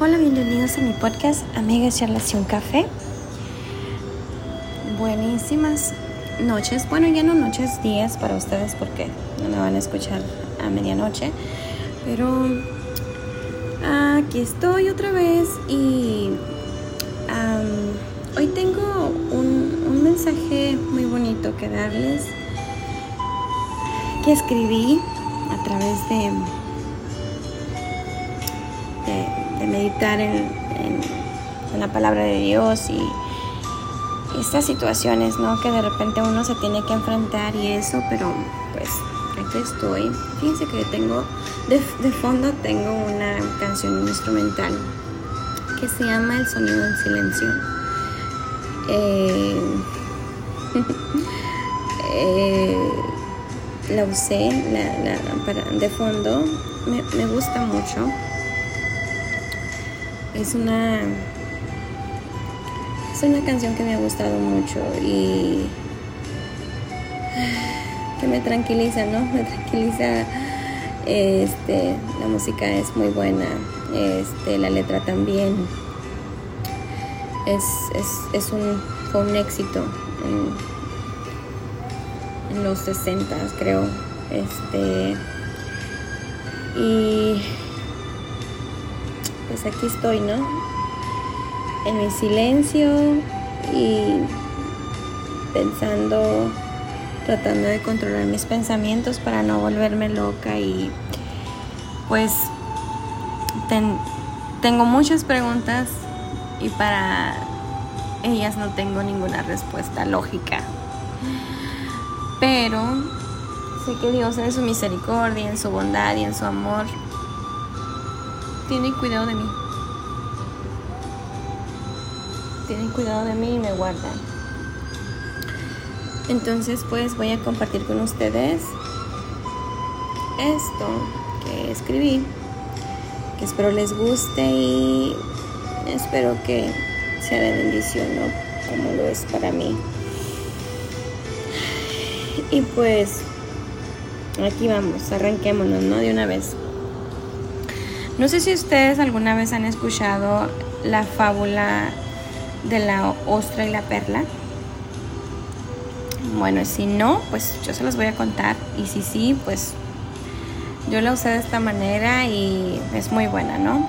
Hola, bienvenidos a mi podcast Amigas Charlas y un Café. Buenísimas noches, bueno, ya no noches, días para ustedes porque no me van a escuchar a medianoche, pero aquí estoy otra vez y hoy tengo un, un mensaje muy bonito que darles que escribí a través de meditar en, la palabra de Dios y estas situaciones, ¿no? Que de repente uno se tiene que enfrentar y eso, pero pues aquí estoy. Fíjense que tengo, de, fondo tengo una canción instrumental que se llama El sonido en silencio. Eh, eh, la usé de fondo, me gusta mucho es una es una canción que me ha gustado mucho y que me tranquiliza, ¿no? Me tranquiliza este la música es muy buena, este la letra también. Es, es, un fue un éxito en, en los 60 creo. Este y pues aquí estoy, ¿no? En mi silencio y pensando, tratando de controlar mis pensamientos para no volverme loca y pues tengo muchas preguntas y para ellas no tengo ninguna respuesta lógica. Pero sé que Dios en su misericordia, en su bondad y en su amor tienen cuidado de mí. Tienen cuidado de mí y me guardan. Entonces pues voy a compartir con ustedes esto que escribí, que espero les guste y espero que sea de bendición, ¿no? Como lo es para mí. Y pues aquí vamos, arranquémonos, ¿no? De una vez. No sé si ustedes alguna vez han escuchado la fábula de la ostra y la perla. Bueno, si no, pues yo se los voy a contar. Y si sí, pues yo la usé de esta manera y es muy buena, ¿no?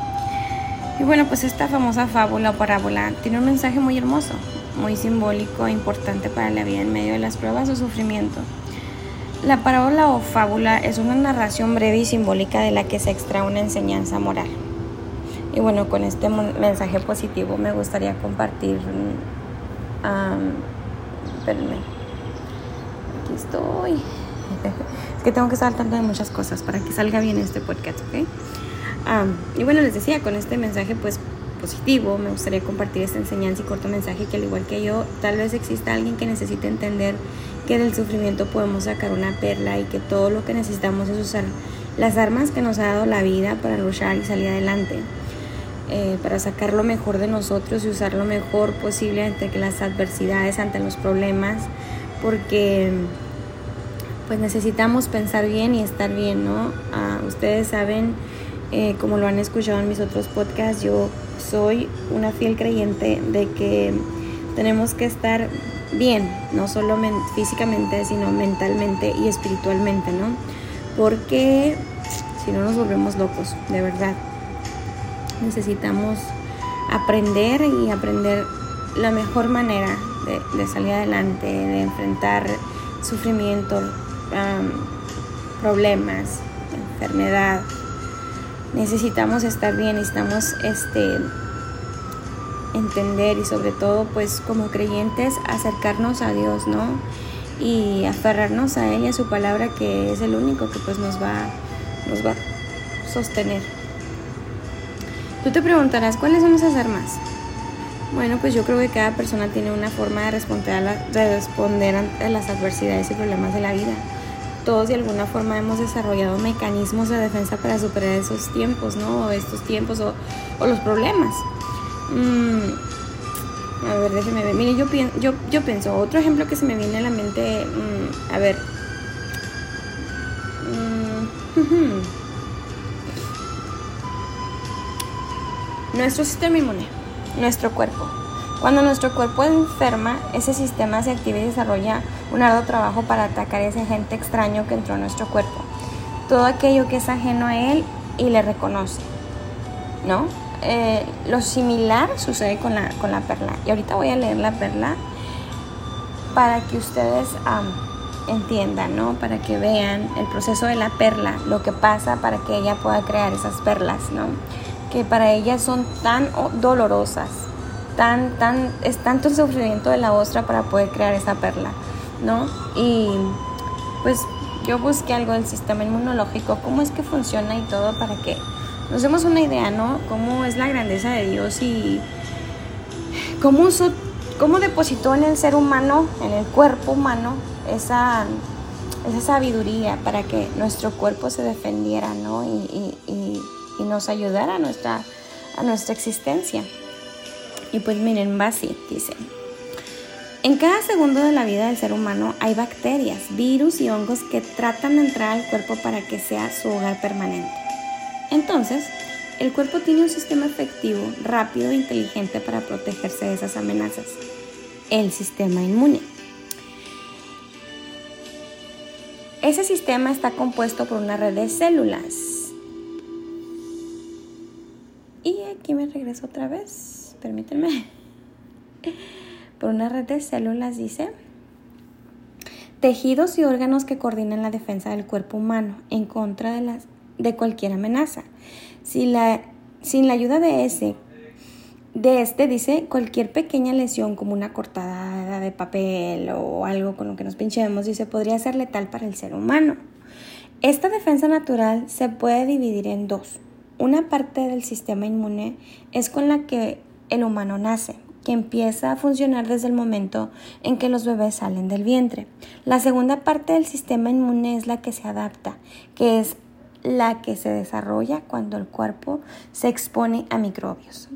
Y bueno, pues esta famosa fábula o parábola tiene un mensaje muy hermoso, muy simbólico e importante para la vida en medio de las pruebas o sufrimiento. La parábola o fábula es una narración breve y simbólica de la que se extrae una enseñanza moral. Y bueno, con este mensaje positivo me gustaría compartir. Um, espérenme. Aquí estoy. es que tengo que estar al de muchas cosas para que salga bien este podcast, ¿ok? y bueno, les decía, con este mensaje, pues positivo, me gustaría compartir esta enseñanza y corto mensaje que al igual que yo, tal vez exista alguien que necesite entender que del sufrimiento podemos sacar una perla y que todo lo que necesitamos es usar las armas que nos ha dado la vida para luchar y salir adelante, eh, para sacar lo mejor de nosotros y usar lo mejor posible ante las adversidades, ante los problemas, porque pues necesitamos pensar bien y estar bien, ¿no? Ah, ustedes saben, eh, como lo han escuchado en mis otros podcasts, yo soy una fiel creyente de que tenemos que estar bien, no solo físicamente, sino mentalmente y espiritualmente, ¿no? Porque si no nos volvemos locos, de verdad. Necesitamos aprender y aprender la mejor manera de, salir adelante, de enfrentar sufrimiento, problemas, enfermedad. Necesitamos estar bien, necesitamos este entender y sobre todo pues como creyentes acercarnos a Dios, ¿no? Y aferrarnos a Él y a su palabra que es el único que pues nos va, nos va a sostener. Tú te preguntarás, ¿cuáles son esas armas? Bueno, pues yo creo que cada persona tiene una forma de responder a, de responder a las adversidades y problemas de la vida. Todos de alguna forma hemos desarrollado mecanismos de defensa para superar esos tiempos, ¿no? O estos tiempos o, o los problemas. Mm, a ver, déjeme ver. Mire, yo, yo, yo pienso, otro ejemplo que se me viene a la mente, mm, a ver. Mm, nuestro sistema inmune, nuestro cuerpo. Cuando nuestro cuerpo enferma, ese sistema se activa y desarrolla un arduo trabajo para atacar a ese agente extraño que entró en nuestro cuerpo. Todo aquello que es ajeno a él y le reconoce. ¿No? Eh, lo similar sucede con la, con la perla. Y ahorita voy a leer la perla para que ustedes entiendan, ¿no? Para que vean el proceso de la perla, lo que pasa para que ella pueda crear esas perlas, ¿no? Que para ella son tan dolorosas, tan, tan, es tanto el sufrimiento de la ostra para poder crear esa perla, ¿no? Y pues yo busqué algo del sistema inmunológico, cómo es que funciona y todo para que nos demos una idea, ¿no? Cómo es la grandeza de Dios y cómo, cómo depositó en el ser humano, en el cuerpo humano, esa, esa sabiduría para que nuestro cuerpo se defendiera, ¿no? Y, y, y, nos ayudara a nuestra, a nuestra existencia. Y pues miren, va así, dice. En cada segundo de la vida del ser humano hay bacterias, virus y hongos que tratan de entrar al cuerpo para que sea su hogar permanente. Entonces, el cuerpo tiene un sistema efectivo, rápido e inteligente para protegerse de esas amenazas. El sistema inmune. Ese sistema está compuesto por una red de células. Y aquí me regreso otra vez. Permítanme. Por una red de células dice tejidos y órganos que coordinan la defensa del cuerpo humano en contra de, las, de cualquier amenaza. Si la, sin la ayuda de ese de este dice cualquier pequeña lesión como una cortada de papel o algo con lo que nos pinchemos, dice, podría ser letal para el ser humano. Esta defensa natural se puede dividir en dos. Una parte del sistema inmune es con la que el humano nace, que empieza a funcionar desde el momento en que los bebés salen del vientre. La segunda parte del sistema inmune es la que se adapta, que es la que se desarrolla cuando el cuerpo se expone a microbios.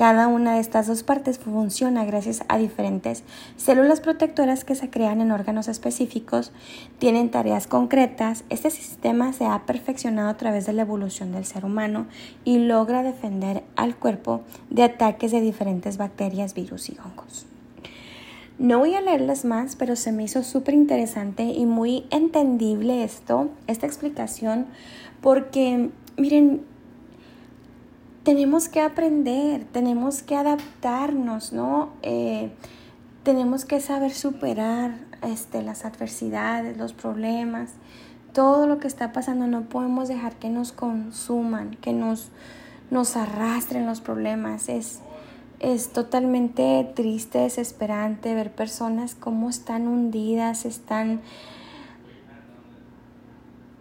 Cada una de estas dos partes funciona gracias a diferentes células protectoras que se crean en órganos específicos, tienen tareas concretas. Este sistema se ha perfeccionado a través de la evolución del ser humano y logra defender al cuerpo de ataques de diferentes bacterias, virus y hongos. No voy a leerles más, pero se me hizo súper interesante y muy entendible esto, esta explicación, porque miren, tenemos que aprender, tenemos que adaptarnos, ¿no? Eh, tenemos que saber superar este, las adversidades, los problemas, todo lo que está pasando. No podemos dejar que nos consuman, que nos, nos arrastren los problemas. Es, es totalmente triste, desesperante ver personas cómo están hundidas, están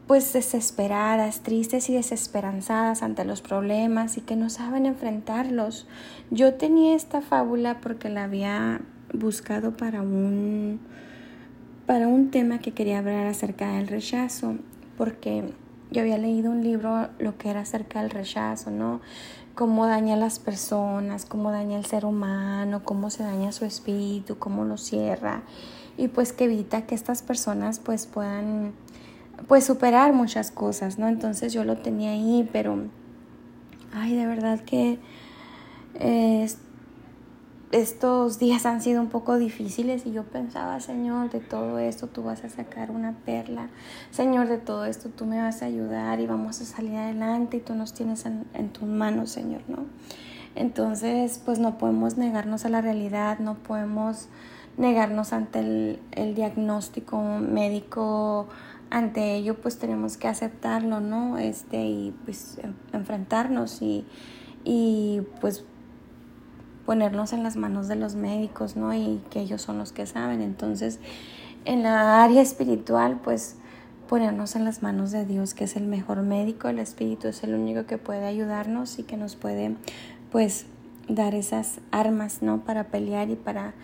pues desesperadas, tristes y desesperanzadas ante los problemas y que no saben enfrentarlos. Yo tenía esta fábula porque la había buscado para un para un tema que quería hablar acerca del rechazo, porque yo había leído un libro lo que era acerca del rechazo, ¿no? Cómo daña a las personas, cómo daña al ser humano, cómo se daña su espíritu, cómo lo cierra y pues que evita que estas personas pues puedan pues superar muchas cosas, ¿no? Entonces yo lo tenía ahí, pero, ay, de verdad que estos días han sido un poco difíciles y yo pensaba, Señor, de todo esto tú vas a sacar una perla, Señor, de todo esto tú me vas a ayudar y vamos a salir adelante y tú nos tienes en, tus manos, Señor, ¿no? Entonces, pues no podemos negarnos a la realidad, no podemos negarnos ante el, el diagnóstico médico ante ello pues tenemos que aceptarlo, ¿no? Este, y pues enfrentarnos y, y pues ponernos en las manos de los médicos, ¿no? Y que ellos son los que saben. Entonces, en la área espiritual, pues ponernos en las manos de Dios, que es el mejor médico, el Espíritu es el único que puede ayudarnos y que nos puede, pues, dar esas armas, ¿no? Para pelear y para,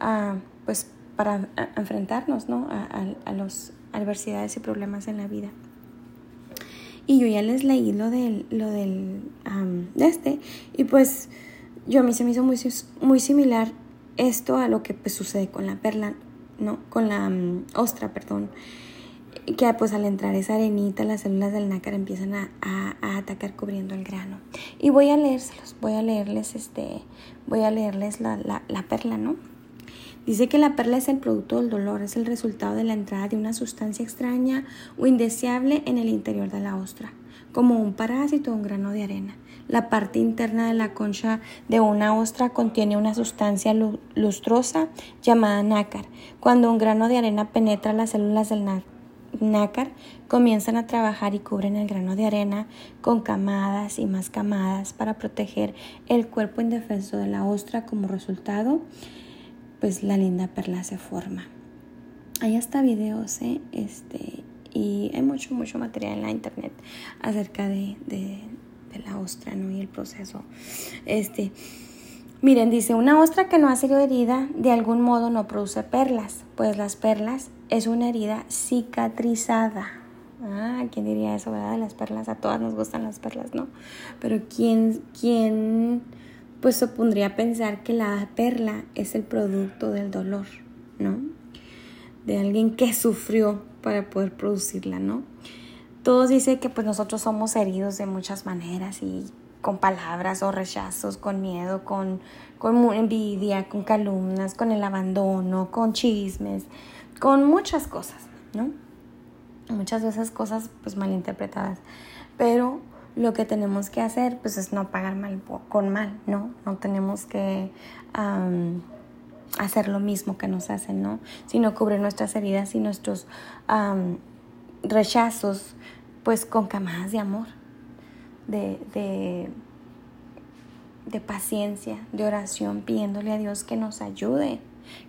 uh, pues, para enfrentarnos, ¿no? A, a, a los adversidades y problemas en la vida. Y yo ya les leí lo del, lo del de este, y pues yo a mí se me hizo muy, muy similar esto a lo que pues, sucede con la perla, ¿no? Con la ostra, perdón. que pues al entrar esa arenita las células del nácar empiezan a, atacar cubriendo el grano. Y voy a leérselos, voy a leerles este, voy a leerles la, la perla, ¿no? Dice que la perla es el producto del dolor, es el resultado de la entrada de una sustancia extraña o indeseable en el interior de la ostra, como un parásito o un grano de arena. La parte interna de la concha de una ostra contiene una sustancia lustrosa llamada nácar. Cuando un grano de arena penetra las células del nácar, comienzan a trabajar y cubren el grano de arena con camadas y más camadas para proteger el cuerpo indefenso de la ostra. Como resultado, pues la linda perla se forma. Hay hasta videos, ¿eh? Este, y hay mucho, mucho material en la internet acerca de, de la ostra, ¿no? Y el proceso. Este, miren, dice, una ostra que no ha sido herida de algún modo no produce perlas, pues las perlas es una herida cicatrizada. Ah, ¿quién diría eso, verdad? Las perlas, a todas nos gustan las perlas, ¿no? Pero ¿quién, quién, pues se pondría a pensar que la perla es el producto del dolor, ¿no? De alguien que sufrió para poder producirla, ¿no? todos dicen que pues nosotros somos heridos de muchas maneras y con palabras o rechazos, con miedo, con, con envidia, con calumnias, con el abandono, con chismes, con muchas cosas, ¿no? Muchas veces cosas pues malinterpretadas. Pero lo que tenemos que hacer pues es no pagar mal con mal, ¿no? No tenemos que hacer lo mismo que nos hacen, ¿no? Sino cubrir nuestras heridas y nuestros rechazos pues con camadas de amor, de, de, de paciencia, de oración, pidiéndole a Dios que nos ayude,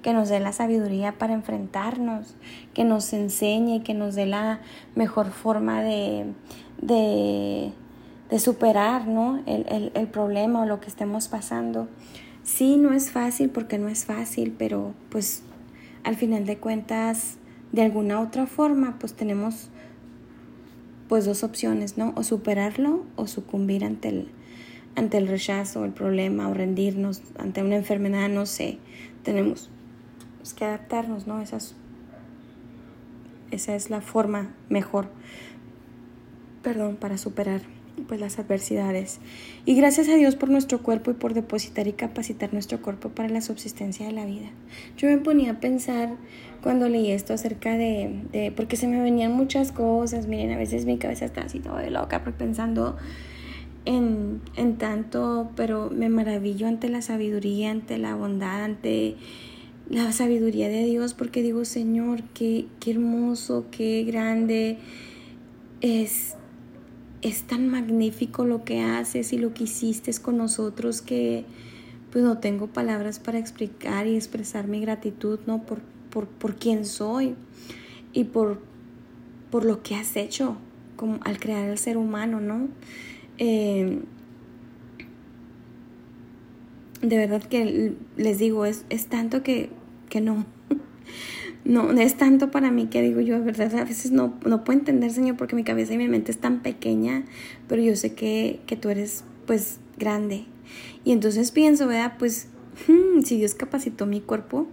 que nos dé la sabiduría para enfrentarnos, que nos enseñe, que nos dé la mejor forma de, de, de superar ¿no? el, el, el, problema o lo que estemos pasando. Sí, no es fácil porque no es fácil, pero pues al final de cuentas, de alguna otra forma, pues tenemos pues dos opciones, ¿no? O superarlo o sucumbir ante el, ante el rechazo, el problema, o rendirnos ante una enfermedad, no sé. Tenemos que adaptarnos, ¿no? Esas, esa es la forma mejor, perdón, para superar pues las adversidades. Y gracias a Dios por nuestro cuerpo y por depositar y capacitar nuestro cuerpo para la subsistencia de la vida. Yo me ponía a pensar cuando leí esto acerca de, de porque se me venían muchas cosas, miren, a veces mi cabeza está así todo de loca pensando en, en tanto, pero me maravillo ante la sabiduría, ante la bondad, ante la sabiduría de Dios, porque digo, Señor, qué, qué hermoso, qué grande es es tan magnífico lo que haces y lo que hiciste con nosotros que pues no tengo palabras para explicar y expresar mi gratitud ¿no? por, por, por quién soy y por, por lo que has hecho como al crear el ser humano, ¿no? Eh, de verdad que les digo, es, es tanto que, que no, no, es tanto para mí que digo yo, de verdad, a veces no, no puedo entender, Señor, porque mi cabeza y mi mente es tan pequeña, pero yo sé que, que tú eres, pues, grande. Y entonces pienso, ¿verdad? Pues, hmm, si Dios capacitó mi cuerpo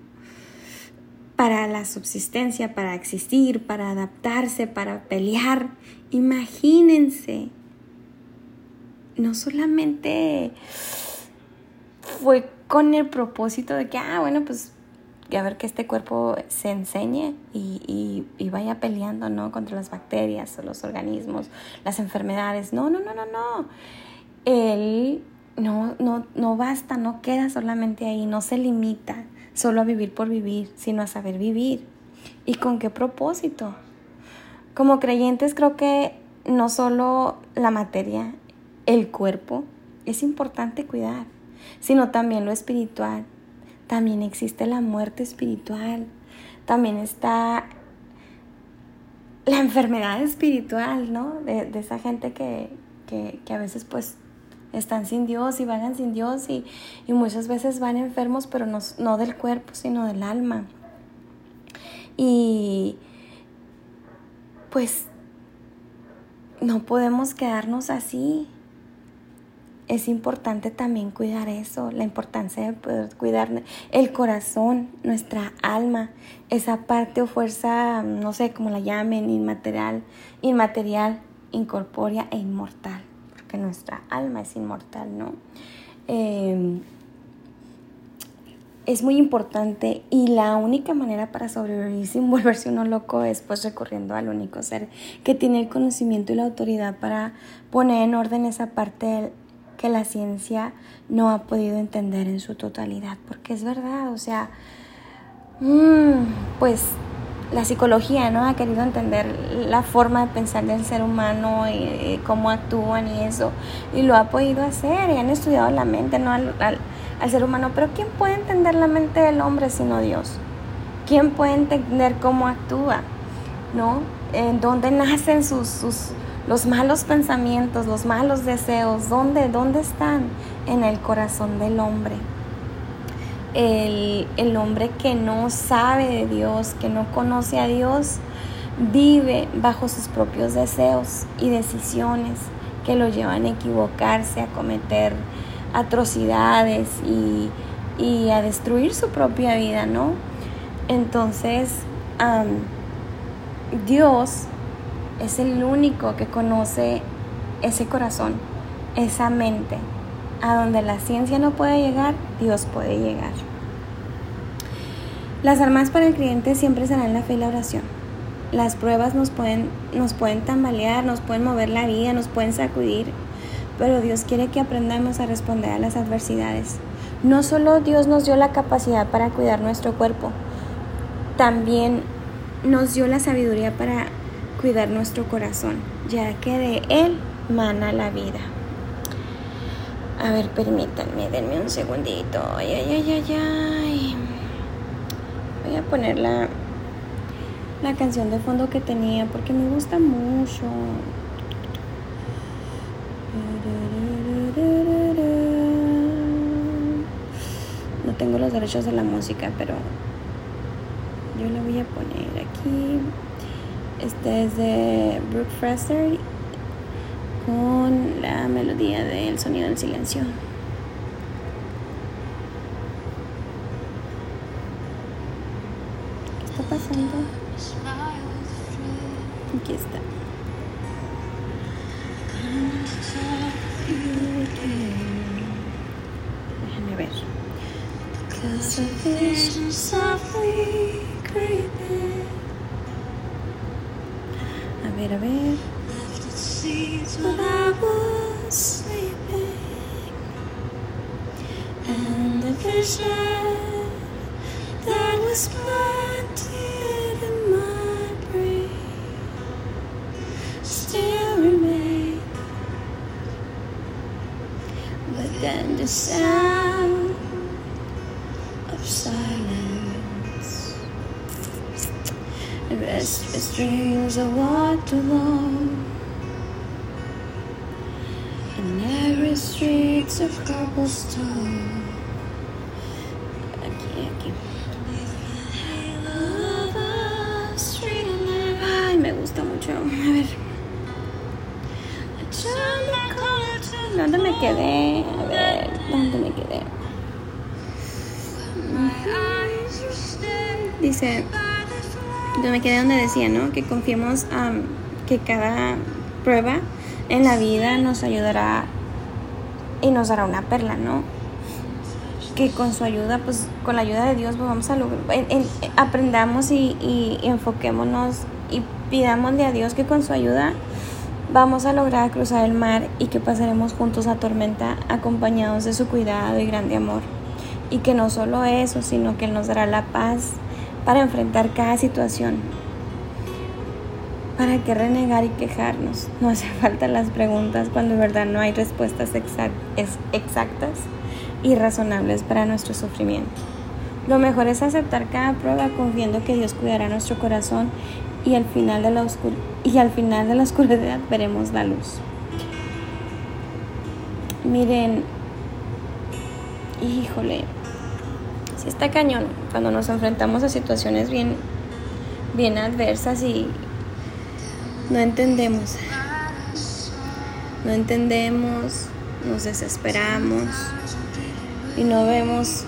para la subsistencia, para existir, para adaptarse, para pelear, imagínense, no solamente fue con el propósito de que, ah, bueno, pues a ver que este cuerpo se enseñe y, y, vaya peleando ¿no? contra las bacterias o los organismos, las enfermedades. No, no, no, no, no. Él no, no, no basta, no queda solamente ahí, no se limita solo a vivir por vivir, sino a saber vivir. ¿Y con qué propósito? Como creyentes creo que no solo la materia, el cuerpo, es importante cuidar, sino también lo espiritual, también existe la muerte espiritual, también está la enfermedad espiritual, ¿no? De, esa gente que, a veces pues están sin Dios y vagan sin Dios y, muchas veces van enfermos, pero no, no del cuerpo, sino del alma. Y pues no podemos quedarnos así. Es importante también cuidar eso, la importancia de poder cuidar el corazón, nuestra alma, esa parte o fuerza, no sé cómo la llamen, inmaterial, inmaterial, incorpórea e inmortal, porque nuestra alma es inmortal, ¿no? Em, es muy importante y la única manera para sobrevivir sin volverse uno loco es pues recurriendo al único ser que tiene el conocimiento y la autoridad para poner en orden esa parte que la ciencia no ha podido entender en su totalidad, porque es verdad, o sea, mm, pues la psicología no ha querido entender la forma de pensar del ser humano y, cómo actúan y eso, y lo ha podido hacer, y han estudiado la mente, ¿no? Al, al ser humano, pero ¿quién puede entender la mente del hombre sino Dios? ¿Quién puede entender cómo actúa? ¿No? En dónde nacen sus, sus, los malos pensamientos, los malos deseos, ¿dónde, dónde están? En el corazón del hombre. El, el hombre que no sabe de Dios, que no conoce a Dios, vive bajo sus propios deseos y decisiones que lo llevan a equivocarse, a cometer atrocidades y, a destruir su propia vida, ¿no? Entonces, Dios es el único que conoce ese corazón, esa mente. A donde la ciencia no puede llegar, Dios puede llegar. Las armas para el cliente siempre serán la fe y la oración. Las pruebas nos pueden, nos pueden tambalear, nos pueden mover la vida, nos pueden sacudir, pero Dios quiere que aprendamos a responder a las adversidades. No solo Dios nos dio la capacidad para cuidar nuestro cuerpo, también nos dio la sabiduría para cuidar nuestro corazón, ya que de Él mana la vida. A ver, permítanme, denme un segundito. Ay, ay, ay, ay. Voy a poner la, la canción de fondo que tenía porque me gusta mucho. No tengo los derechos de la música, pero yo la voy a poner aquí. Este es de Brooke Fraser con la melodía del sonido del silencio. ¿Qué está pasando? Aquí está. Déjame ver. Ver, a. And the vision that was planted in my brain still. But then the sound restless dreams I walked alone. In every streets of cobblestone. Aquí, aquí. Ay, me gusta mucho. A ver. ¿Dónde me quedé? A ver, ¿dónde me quedé? Dice, me quedé donde decía, ¿no? Que confiemos que cada prueba en la vida nos ayudará y nos dará una perla, ¿no? Que con su ayuda, pues con la ayuda de Dios, pues vamos a lograr, aprendamos y, y, enfoquémonos y pidámosle a Dios que con su ayuda vamos a lograr cruzar el mar y que pasaremos juntos a tormenta acompañados de su cuidado y grande amor. Y que no solo eso, sino que Él nos dará la paz para enfrentar cada situación ¿Para qué renegar y quejarnos? No hace falta las preguntas cuando en verdad no hay respuestas exactas y razonables para nuestro sufrimiento. Lo mejor es aceptar cada prueba confiando que Dios cuidará nuestro corazón y al final de la, y al final de la oscuridad veremos la luz. Miren, híjole, si está cañón cuando nos enfrentamos a situaciones bien, bien adversas y, no entendemos. No entendemos, nos desesperamos y no vemos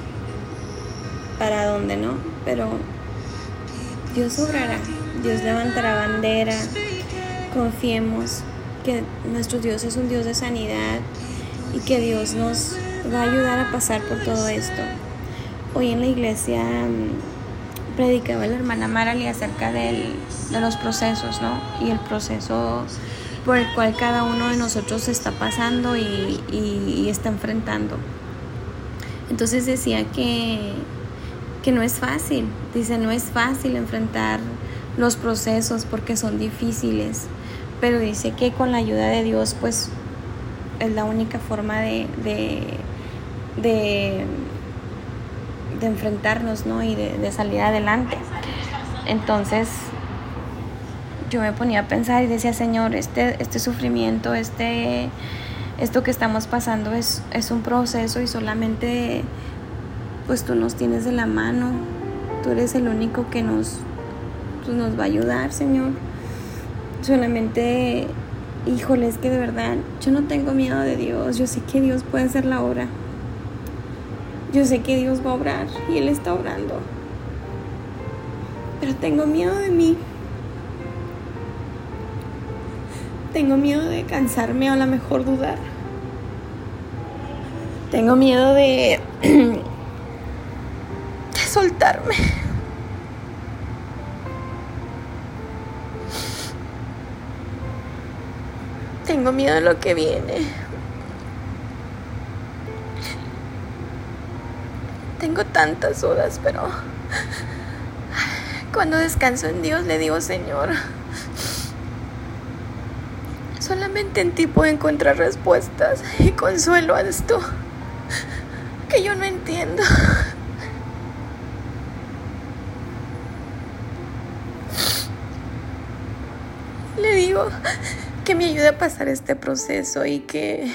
para dónde, ¿no? Pero Dios obrará, Dios levantará bandera, confiemos que nuestro Dios es un Dios de sanidad y que Dios nos va a ayudar a pasar por todo esto. Hoy en la iglesia mm, predicaba la hermana Marali acerca de los procesos, ¿no? Y el proceso por el cual cada uno de nosotros está pasando y, y está enfrentando. Entonces decía que, que no es fácil, dice, no es fácil enfrentar los procesos porque son difíciles, pero dice que con la ayuda de Dios pues es la única forma de, de, enfrentarnos ¿no? y de, salir adelante. Entonces yo me ponía a pensar y decía, Señor, este, este sufrimiento, este, esto que estamos pasando es, es un proceso y solamente pues tú nos tienes de la mano, tú eres el único que nos, pues, nos va a ayudar, Señor. Solamente híjole, es que de verdad, yo no tengo miedo de Dios, yo sé que Dios puede hacer la obra. Yo sé que Dios va a obrar y Él está obrando. Pero tengo miedo de mí. Tengo miedo de cansarme o a lo mejor dudar. Tengo miedo de, de soltarme. Tengo miedo de lo que viene. Tantas dudas, pero cuando descanso en Dios le digo, Señor, solamente en ti puedo encontrar respuestas y consuelo a esto que yo no entiendo. Le digo, que me ayude a pasar este proceso y que,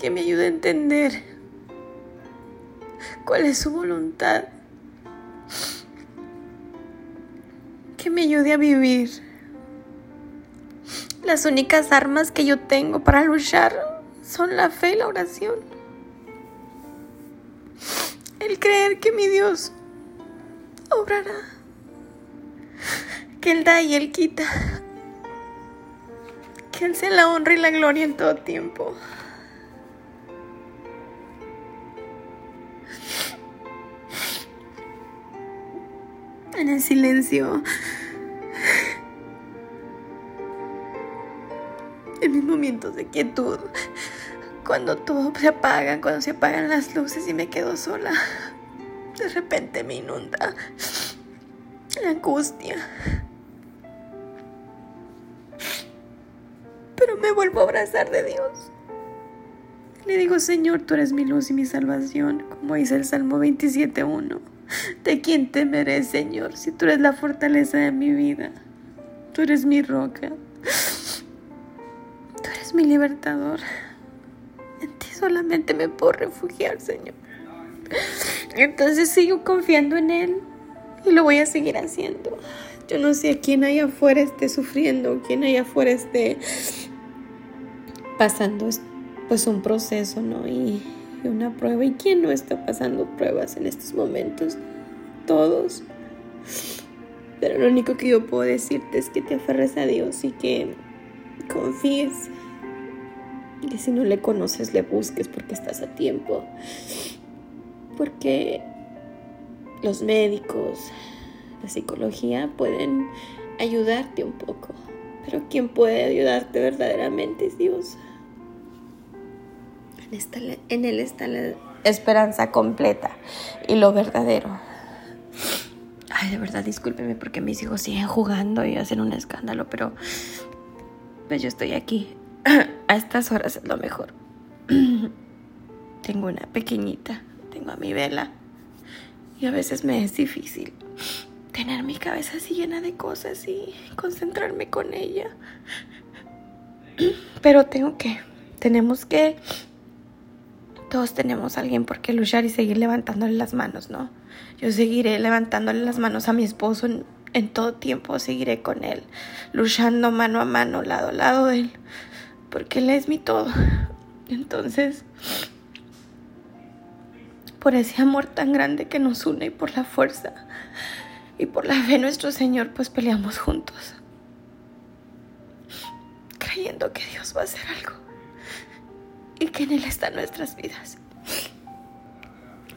que me ayude a entender cuál es su voluntad. Que me ayude a vivir. Las únicas armas que yo tengo para luchar son la fe y la oración. El creer que mi Dios obrará. Que Él da y Él quita. Que Él sea la honra y la gloria en todo tiempo. En el silencio. En mis momentos de quietud. Cuando todo se apaga, cuando se apagan las luces y me quedo sola. De repente me inunda la angustia. pero me vuelvo a abrazar de Dios. Le digo, Señor, tú eres mi luz y mi salvación, como dice el Salmo 27.1. ¿De quién temeré, Señor, si tú eres la fortaleza de mi vida? Tú eres mi roca. Tú eres mi libertador. En ti solamente me puedo refugiar, Señor. Entonces sigo confiando en Él y lo voy a seguir haciendo. Yo no sé a quién allá afuera esté sufriendo, quién allá afuera esté pasando pues un proceso, ¿no? Y, una prueba. ¿Y quién no está pasando pruebas en estos momentos? Todos. Pero lo único que yo puedo decirte es que te aferres a Dios y que confíes. Y si no le conoces, le busques porque estás a tiempo. Porque los médicos, la psicología pueden ayudarte un poco. Pero quien puede ayudarte verdaderamente es Dios en Él está la esperanza completa y lo verdadero. Ay, de verdad, discúlpeme porque mis hijos siguen jugando y hacen un escándalo, pero pues yo estoy aquí. A estas horas es lo mejor. Tengo una pequeñita, tengo a mi vela y a veces me es difícil tener mi cabeza así llena de cosas y concentrarme con ella. Pero tengo que, tenemos que todos tenemos alguien por qué luchar y seguir levantándole las manos, ¿no? Yo seguiré levantándole las manos a mi esposo en, todo tiempo, seguiré con él, luchando mano a mano, lado a lado de él, porque él es mi todo. Entonces, por ese amor tan grande que nos une y por la fuerza y por la fe nuestro Señor, pues peleamos juntos, creyendo que Dios va a hacer algo y que en Él están nuestras vidas.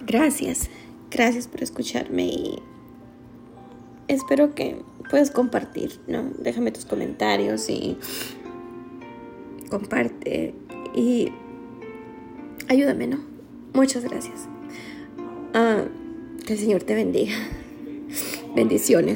Gracias, gracias por escucharme y espero que puedas compartir, ¿no? Déjame tus comentarios y comparte y ayúdame, ¿no? Muchas gracias. Ah, que el Señor te bendiga. Bendiciones.